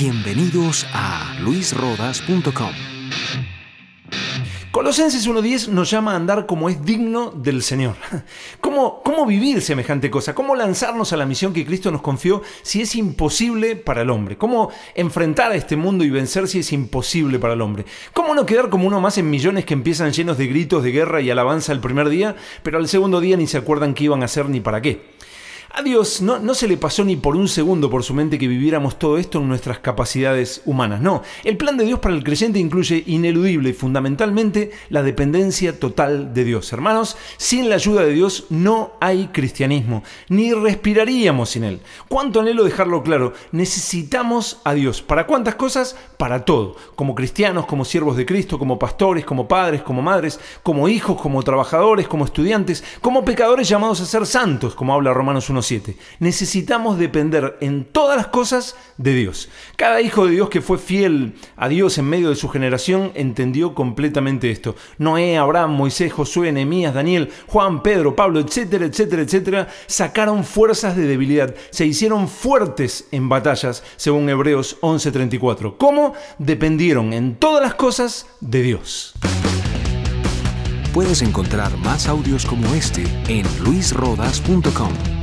Bienvenidos a luisrodas.com. Colosenses 1.10 nos llama a andar como es digno del Señor. ¿Cómo, ¿Cómo vivir semejante cosa? ¿Cómo lanzarnos a la misión que Cristo nos confió si es imposible para el hombre? ¿Cómo enfrentar a este mundo y vencer si es imposible para el hombre? ¿Cómo no quedar como uno más en millones que empiezan llenos de gritos de guerra y alabanza el primer día, pero al segundo día ni se acuerdan qué iban a hacer ni para qué? A Dios no, no, se le pasó ni por un segundo por su mente que viviéramos todo esto en nuestras capacidades humanas. No, el plan de Dios para el creyente incluye ineludible y fundamentalmente la dependencia total de Dios. Hermanos, sin la ayuda de Dios no hay cristianismo, ni respiraríamos sin Él. ¿Cuánto anhelo dejarlo claro? Necesitamos a Dios. ¿Para cuántas cosas? Para todo. Como cristianos, como siervos de Cristo, como pastores, como padres, como madres, como hijos, como trabajadores, como estudiantes, como pecadores llamados a ser santos, como habla Romanos 1 Necesitamos depender en todas las cosas de Dios. Cada hijo de Dios que fue fiel a Dios en medio de su generación entendió completamente esto. Noé, Abraham, Moisés, Josué, Nehemías, Daniel, Juan, Pedro, Pablo, etcétera, etcétera, etcétera, sacaron fuerzas de debilidad, se hicieron fuertes en batallas, según Hebreos 11:34. ¿Cómo? Dependieron en todas las cosas de Dios. Puedes encontrar más audios como este en luisrodas.com.